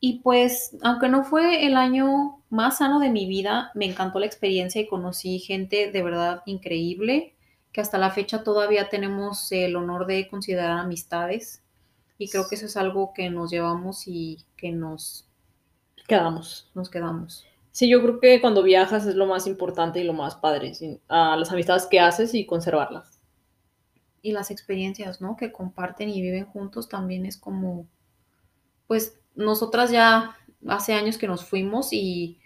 Y pues, aunque no fue el año más sano de mi vida, me encantó la experiencia y conocí gente de verdad increíble, que hasta la fecha todavía tenemos el honor de considerar amistades. Y creo que eso es algo que nos llevamos y que nos quedamos. Nos quedamos. Sí, yo creo que cuando viajas es lo más importante y lo más padre, a las amistades que haces y conservarlas. Y las experiencias, ¿no? Que comparten y viven juntos también es como, pues nosotras ya hace años que nos fuimos y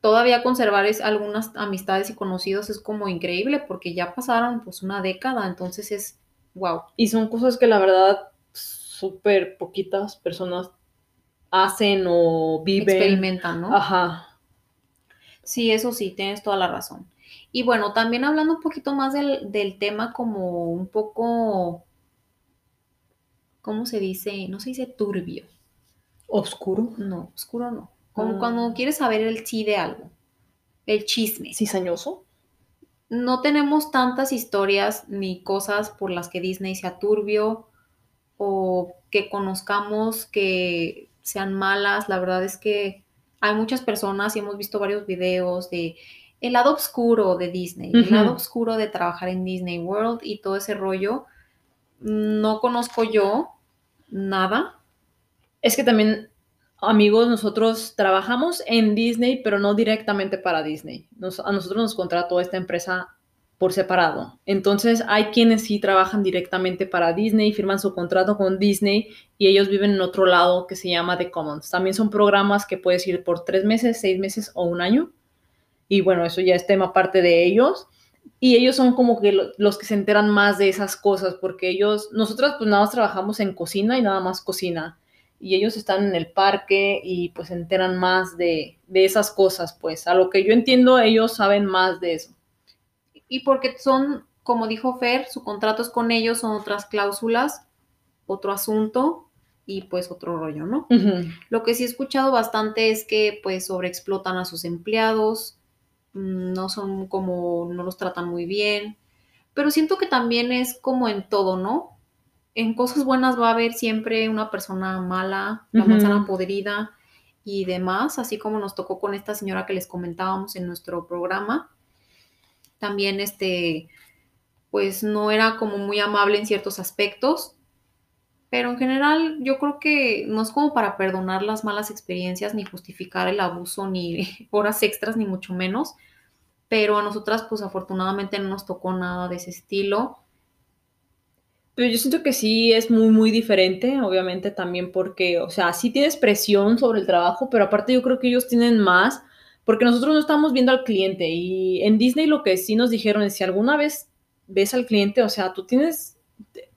todavía conservar es, algunas amistades y conocidos es como increíble porque ya pasaron pues una década, entonces es wow. Y son cosas que la verdad súper poquitas personas hacen o viven. Experimentan, ¿no? Ajá. Sí, eso sí, tienes toda la razón. Y bueno, también hablando un poquito más del, tema como un poco, ¿cómo se dice? No se dice turbio. ¿Oscuro? No, oscuro no. Como ah. cuando quieres saber el sí de algo. El chisme. ¿Cizañoso? No tenemos tantas historias ni cosas por las que Disney sea turbio o que conozcamos que sean malas. La verdad es que hay muchas personas y hemos visto varios videos de el lado oscuro de Disney, el lado oscuro de trabajar en Disney World y todo ese rollo. No conozco yo nada. Es que también, amigos, nosotros trabajamos en Disney, pero no directamente para Disney. a nosotros nos contrató esta empresa por separado. Entonces hay quienes sí trabajan directamente para Disney, firman su contrato con Disney y ellos viven en otro lado que se llama The Commons. También son programas que puedes ir por tres meses, seis meses o un año. Y bueno, eso ya es tema parte de ellos. Y ellos son como que los que se enteran más de esas cosas, porque ellos, nosotros pues nada más trabajamos en cocina y nada más cocina. Y ellos están en el parque y pues se enteran más de, de esas cosas, pues a lo que yo entiendo ellos saben más de eso y porque son, como dijo Fer, su contrato es con ellos, son otras cláusulas, otro asunto y pues otro rollo, ¿no? Lo que sí he escuchado bastante es que pues sobreexplotan a sus empleados, mm, no son como, no los tratan muy bien, pero siento que también es como en todo, ¿no? En cosas buenas va a haber siempre una persona mala, la manzana podrida y demás, así como nos tocó con esta señora que les comentábamos en nuestro programa también este, pues no era como muy amable en ciertos aspectos, pero en general yo creo que no es como para perdonar las malas experiencias, ni justificar el abuso, ni horas extras, ni mucho menos, pero a nosotras pues afortunadamente no nos tocó nada de ese estilo. Pero yo siento que sí es muy, muy diferente, obviamente también porque, o sea, sí tienes presión sobre el trabajo, pero aparte yo creo que ellos tienen más porque nosotros no estamos viendo al cliente y en Disney lo que sí nos dijeron es si alguna vez ves al cliente, o sea, tú tienes,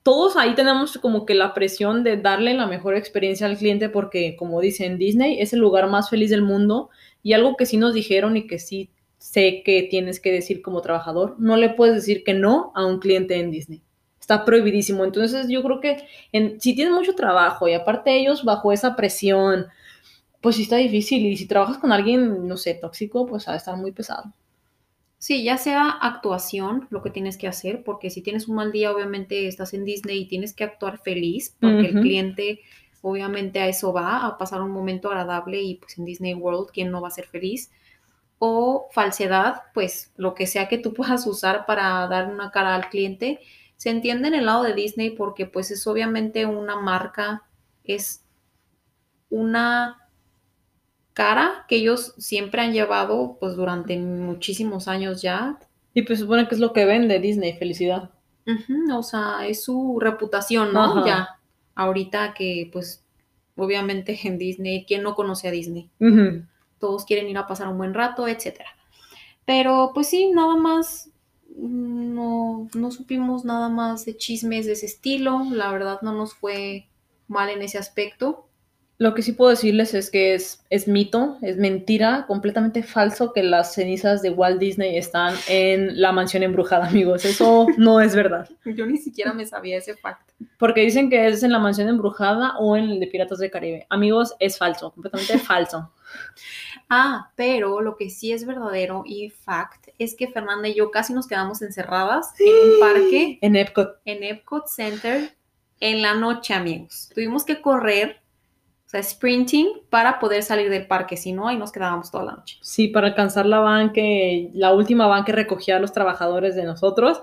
todos ahí tenemos como que la presión de darle la mejor experiencia al cliente porque como dicen Disney es el lugar más feliz del mundo y algo que sí nos dijeron y que sí sé que tienes que decir como trabajador, no le puedes decir que no a un cliente en Disney. Está prohibidísimo. Entonces yo creo que en, si tienes mucho trabajo y aparte ellos bajo esa presión, pues sí está difícil. Y si trabajas con alguien, no sé, tóxico, pues va a estar muy pesado. Sí, ya sea actuación, lo que tienes que hacer, porque si tienes un mal día, obviamente estás en Disney y tienes que actuar feliz, porque el cliente obviamente a eso va, a pasar un momento agradable y pues en Disney World, ¿quién no va a ser feliz? O falsedad, pues lo que sea que tú puedas usar para dar una cara al cliente, se entiende en el lado de Disney porque pues es obviamente una marca, es una cara que ellos siempre han llevado pues durante muchísimos años ya. Y pues supone que es lo que vende Disney, felicidad. o sea, es su reputación, ¿no? Ya, ahorita que pues obviamente en Disney, ¿quién no conoce a Disney? Todos quieren ir a pasar un buen rato, etcétera. Pero pues sí, nada más, no, no supimos nada más de chismes de ese estilo, la verdad no nos fue mal en ese aspecto. Lo que sí puedo decirles es que es, es mito, es mentira, completamente falso que las cenizas de Walt Disney están en la mansión embrujada, amigos. Eso no es verdad. Yo ni siquiera me sabía ese facto. Porque dicen que es en la mansión embrujada o en el de Piratas del Caribe. Amigos, es falso, completamente falso. Ah, pero lo que sí es verdadero y fact es que Fernanda y yo casi nos quedamos encerradas en un parque En Epcot. en Epcot Center en la noche, amigos. Tuvimos que correr, o sea, sprinting para poder salir del parque, si no, ahí nos quedábamos toda la noche. Sí, para alcanzar la van que, la última van que recogía a los trabajadores de nosotros.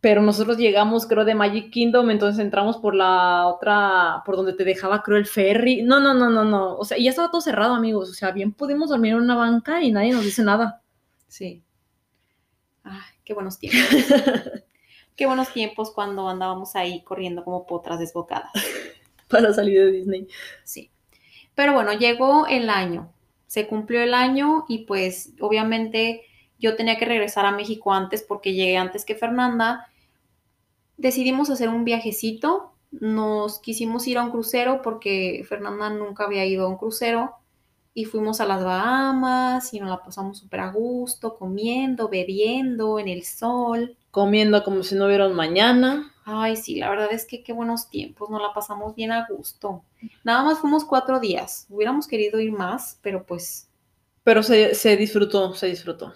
Pero nosotros llegamos, creo, de Magic Kingdom, entonces entramos por la otra, por donde te dejaba, creo, el ferry. No, no, no, no, no. O sea, y ya estaba todo cerrado, amigos. O sea, bien pudimos dormir en una banca y nadie nos dice nada. Sí. Ay, qué buenos tiempos. qué buenos tiempos cuando andábamos ahí corriendo como potras desbocadas. Para salir de Disney. Sí. Pero bueno, llegó el año. Se cumplió el año y pues obviamente yo tenía que regresar a México antes porque llegué antes que Fernanda. Decidimos hacer un viajecito. Nos quisimos ir a un crucero porque Fernanda nunca había ido a un crucero. Y fuimos a las Bahamas y nos la pasamos súper a gusto, comiendo, bebiendo en el sol. Comiendo como si no hubiera mañana. Ay, sí, la verdad es que qué buenos tiempos, nos la pasamos bien a gusto. Nada más fuimos cuatro días. Hubiéramos querido ir más, pero pues Pero se, se disfrutó, se disfrutó.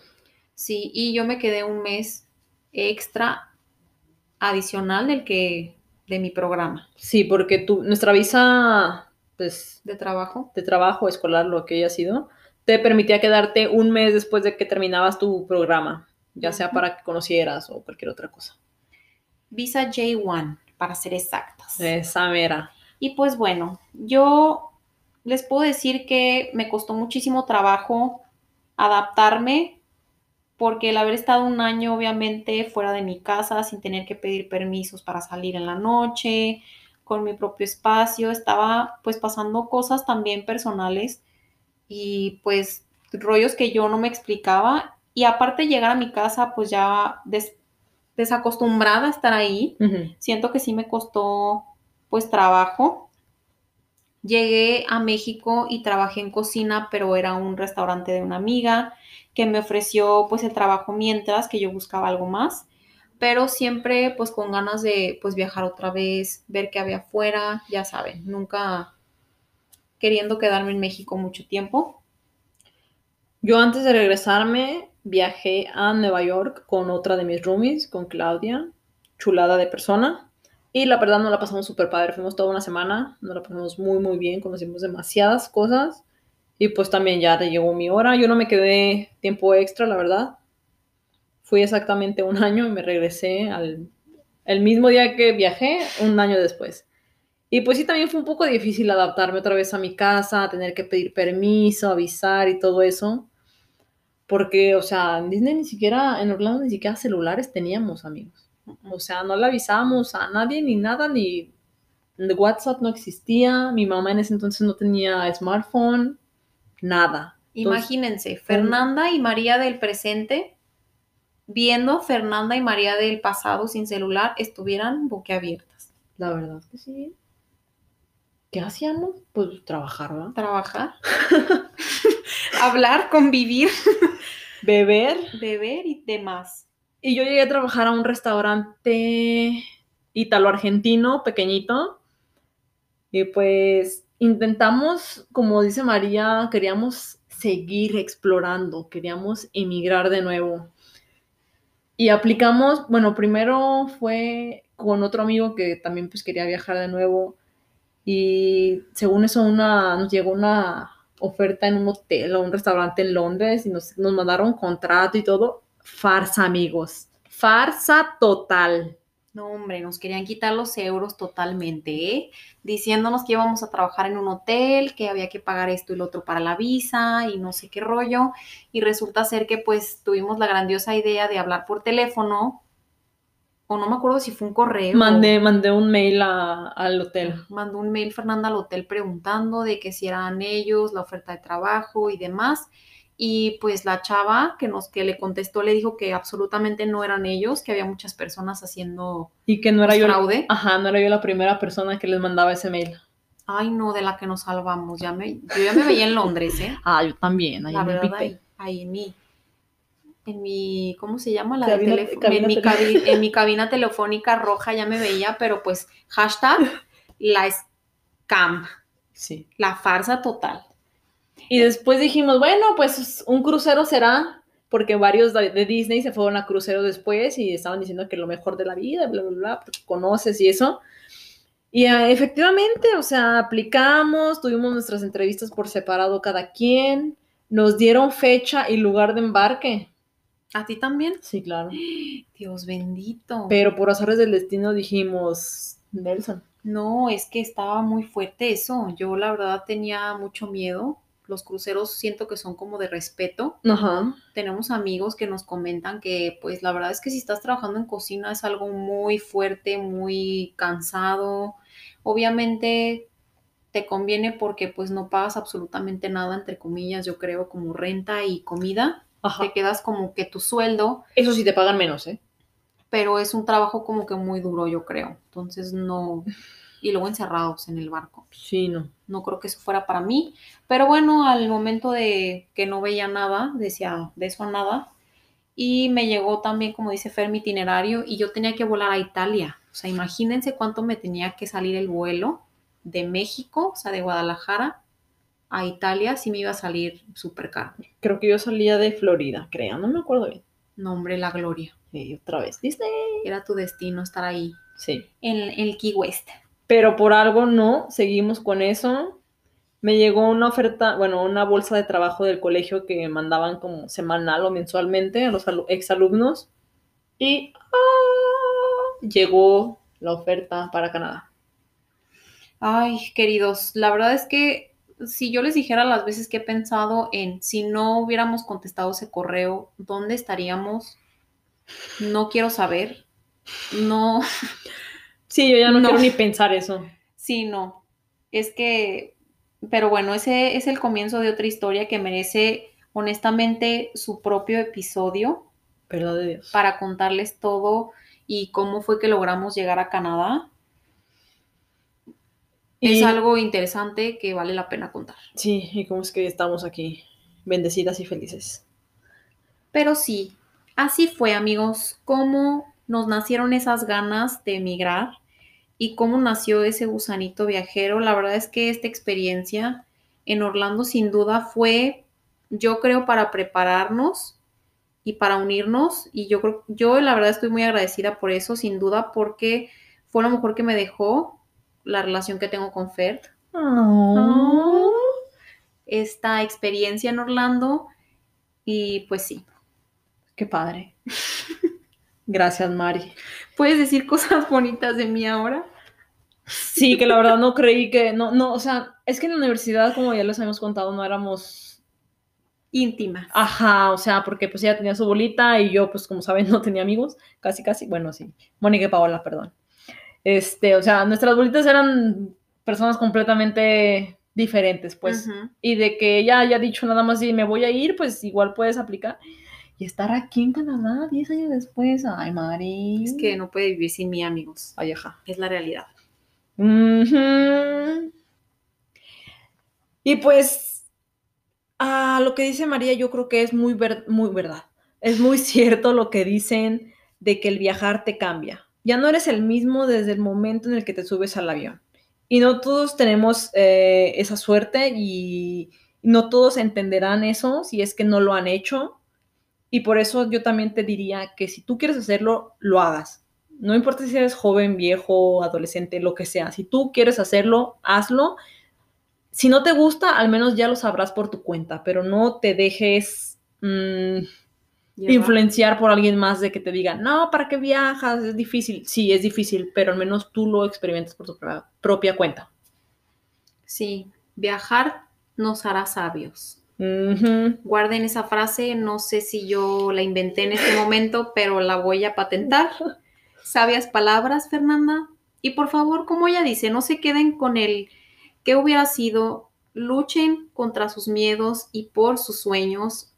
sí. Y yo me quedé un mes extra adicional del que de mi programa Sí, porque tu, nuestra visa, pues, de trabajo. de trabajo, escolar, lo que haya sido, te permitía quedarte un mes después de que terminabas tu programa, ya sea para que conocieras o cualquier otra cosa. Visa J1, para ser exactas. Esa mera. Y pues bueno, yo les puedo decir que me costó muchísimo trabajo adaptarme porque el haber estado un año obviamente fuera de mi casa sin tener que pedir permisos para salir en la noche, con mi propio espacio, estaba pues pasando cosas también personales y pues rollos que yo no me explicaba y aparte llegar a mi casa pues ya des- desacostumbrada a estar ahí, siento que sí me costó pues trabajo. Llegué a México y trabajé en cocina, pero era un restaurante de una amiga que me ofreció pues el trabajo mientras que yo buscaba algo más, pero siempre pues con ganas de pues viajar otra vez, ver qué había afuera, ya saben, nunca queriendo quedarme en México mucho tiempo. Yo antes de regresarme viajé a Nueva York con otra de mis roomies, con Claudia, chulada de persona. Y la verdad no la pasamos súper padre, fuimos toda una semana, nos la pasamos muy muy bien, conocimos demasiadas cosas. Y pues también ya te llegó mi hora, yo no me quedé tiempo extra, la verdad. Fui exactamente un año y me regresé al el mismo día que viajé, un año después. Y pues sí, también fue un poco difícil adaptarme otra vez a mi casa, tener que pedir permiso, avisar y todo eso. Porque, o sea, en Disney ni siquiera, en Orlando ni siquiera celulares teníamos, amigos. O sea, no le avisábamos a nadie ni nada, ni WhatsApp no existía. Mi mamá en ese entonces no tenía smartphone, nada. Entonces, Imagínense, Fernanda y María del presente, viendo Fernanda y María del pasado sin celular, estuvieran boquiabiertas. la verdad que sí. ¿Qué hacíamos? Pues trabajar, ¿verdad? Trabajar, hablar, convivir, Beber. beber y demás. Y yo llegué a trabajar a un restaurante ítalo-argentino pequeñito. Y pues intentamos, como dice María, queríamos seguir explorando, queríamos emigrar de nuevo. Y aplicamos, bueno, primero fue con otro amigo que también pues quería viajar de nuevo. Y según eso una, nos llegó una oferta en un hotel o un restaurante en Londres y nos, nos mandaron contrato y todo. Farsa, amigos. Farsa total. No, hombre, nos querían quitar los euros totalmente, ¿eh? Diciéndonos que íbamos a trabajar en un hotel, que había que pagar esto y lo otro para la visa y no sé qué rollo. Y resulta ser que pues tuvimos la grandiosa idea de hablar por teléfono, o no me acuerdo si fue un correo. Mandé, mandé un mail a- al hotel. Mandó un mail Fernanda al hotel preguntando de que si eran ellos, la oferta de trabajo y demás. Y pues la chava que nos que le contestó le dijo que absolutamente no eran ellos, que había muchas personas haciendo Y que no era pues, yo. fraude. Ajá, no era yo la primera persona que les mandaba ese mail. Ay, no, de la que nos salvamos. Ya me, yo ya me veía en Londres, ¿eh? Ah, yo también. Ahí La en verdad, Big ahí, ahí en mi, en mi, ¿cómo se llama? La Cabina- de teléfono. cabina En mi, tele- cabi- en mi cabina telefónica roja ya me veía, pero pues hashtag la scam, Sí. la farsa total. Y después dijimos, bueno, pues un crucero será, porque varios de Disney se fueron a crucero después y estaban diciendo que lo mejor de la vida, bla, bla, bla, porque conoces y eso. Y eh, efectivamente, o sea, aplicamos, tuvimos nuestras entrevistas por separado cada quien, nos dieron fecha y lugar de embarque. ¿A ti también? Sí, claro. Dios bendito. Pero por azares del destino dijimos, Nelson. No, es que estaba muy fuerte eso. Yo la verdad tenía mucho miedo. Los cruceros siento que son como de respeto. Ajá. Tenemos amigos que nos comentan que pues la verdad es que si estás trabajando en cocina es algo muy fuerte, muy cansado. Obviamente te conviene porque pues no pagas absolutamente nada, entre comillas, yo creo, como renta y comida. Ajá. Te quedas como que tu sueldo, Eso sí te pagan menos, ¿eh? pero es un trabajo como que muy duro, yo creo. Entonces no... Y luego encerrados en el barco. Sí, no. No creo que eso fuera para mí. Pero bueno, al momento de que no veía nada, decía de eso a nada. Y me llegó también, como dice Fer, mi itinerario y yo tenía que volar a Italia. O sea, imagínense cuánto me tenía que salir el vuelo de México, o sea, de Guadalajara a Italia, si me iba a salir súper caro. Creo que yo salía de Florida, creo, no me acuerdo bien. No, hombre, la gloria. Y otra vez, Disney. Era tu destino estar ahí, Sí. en, en el Key West. Pero por algo no, seguimos con eso. Me llegó una oferta, bueno, una bolsa de trabajo del colegio que mandaban como semanal o mensualmente a los alu- exalumnos. Y ¡ah! llegó la oferta para Canadá. Ay, queridos, la verdad es que si yo les dijera las veces que he pensado en si no hubiéramos contestado ese correo, ¿dónde estaríamos? No quiero saber. No, Sí, yo ya no, No. quiero ni pensar eso. sí, no. Es que, pero bueno, ese es el comienzo de otra historia que merece honestamente su propio episodio Verdad de Dios. para contarles todo y cómo fue que logramos llegar a Canadá. Y- Es algo interesante que vale la pena contar. Sí, y cómo es que estamos aquí, bendecidas y felices. Pero sí, así fue, amigos, cómo nos nacieron esas ganas de emigrar y cómo nació ese gusanito viajero. La verdad es que esta experiencia en Orlando sin duda fue, yo creo, para prepararnos y para unirnos. Y yo creo, yo la verdad estoy muy agradecida por eso, sin duda, porque fue lo mejor que me dejó la relación que tengo con Fer. Ah. Esta experiencia en Orlando. Y pues sí, Qué padre. Gracias, Mari. ¿Puedes decir cosas bonitas de mí ahora? Sí, que la verdad no creí que, no, no, o sea, es que en la universidad, como ya les habíamos contado, no éramos, Íntimas. ajá, o sea, porque pues ella tenía su bolita y yo, pues como saben, no tenía amigos, casi, casi, bueno, sí, Mónica y Paola, perdón. Este, o sea, nuestras bolitas eran personas completamente diferentes, pues, y de que ella haya dicho nada más y me voy a ir, pues igual puedes aplicar. Y estar aquí en Canadá 10 años después, ay, Mari. Es que no puede vivir sin mí, amigos. Ay, ajá. Es la realidad. Y pues, a lo que dice María, yo creo que es muy, muy verdad. Es muy cierto lo que dicen de que el viajar te cambia. Ya no eres el mismo desde el momento en el que te subes al avión. Y no todos tenemos eh, esa suerte y no todos entenderán eso si es que no lo han hecho. Y por eso yo también te diría que si tú quieres hacerlo, lo hagas. No importa si eres joven, viejo, adolescente, lo que sea. Si tú quieres hacerlo, hazlo. Si no te gusta, al menos ya lo sabrás por tu cuenta, pero no te dejes mm, influenciar por alguien más de que te diga, no, ¿para qué viajas? Es difícil. Sí, es difícil, pero al menos tú lo experimentas por tu pro- propia cuenta. Sí, viajar nos hará sabios. Guarden esa frase, no sé si yo la inventé en este momento, pero la voy a patentar. Sabias palabras, Fernanda. Y por favor, como ella dice, no se queden con el que hubiera sido, luchen contra sus miedos y por sus sueños.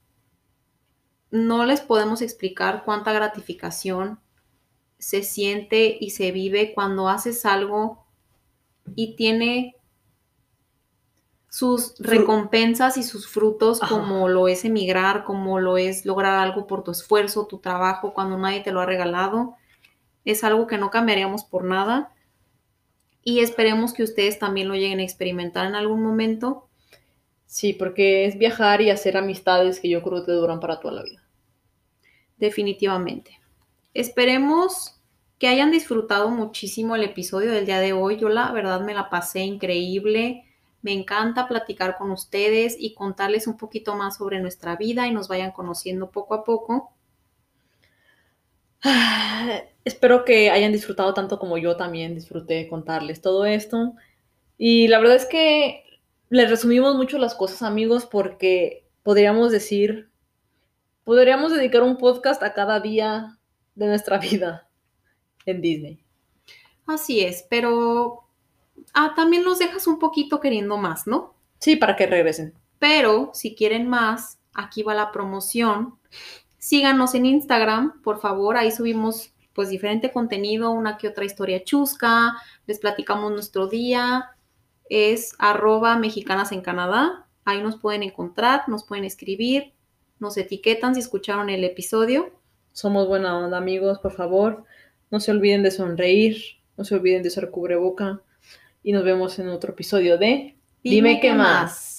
No les podemos explicar cuánta gratificación se siente y se vive cuando haces algo y tiene sus recompensas y sus frutos Ajá. como lo es emigrar, como lo es lograr algo por tu esfuerzo, tu trabajo, cuando nadie te lo ha regalado. Es algo que no cambiaríamos por nada y esperemos que ustedes también lo lleguen a experimentar en algún momento. Sí, porque es viajar y hacer amistades que yo creo que te duran para toda la vida. Definitivamente. Esperemos que hayan disfrutado muchísimo el episodio del día de hoy. Yo la verdad me la pasé increíble. Me encanta platicar con ustedes y contarles un poquito más sobre nuestra vida y nos vayan conociendo poco a poco. Espero que hayan disfrutado tanto como yo también disfruté contarles todo esto. Y la verdad es que les resumimos mucho las cosas, amigos, porque podríamos decir, podríamos dedicar un podcast a cada día de nuestra vida en Disney. Así es, pero ah, también los dejas un poquito queriendo más, ¿no? Sí, para que regresen. Pero si quieren más, aquí va la promoción. Síganos en Instagram, por favor, ahí subimos pues diferente contenido, una que otra historia chusca, les platicamos nuestro día, es arroba mexicanas en Canadá, ahí nos pueden encontrar, nos pueden escribir, nos etiquetan si escucharon el episodio. Somos buena onda, amigos, por favor, no se olviden de sonreír, no se olviden de usar cubreboca y nos vemos en otro episodio de Dime, qué más.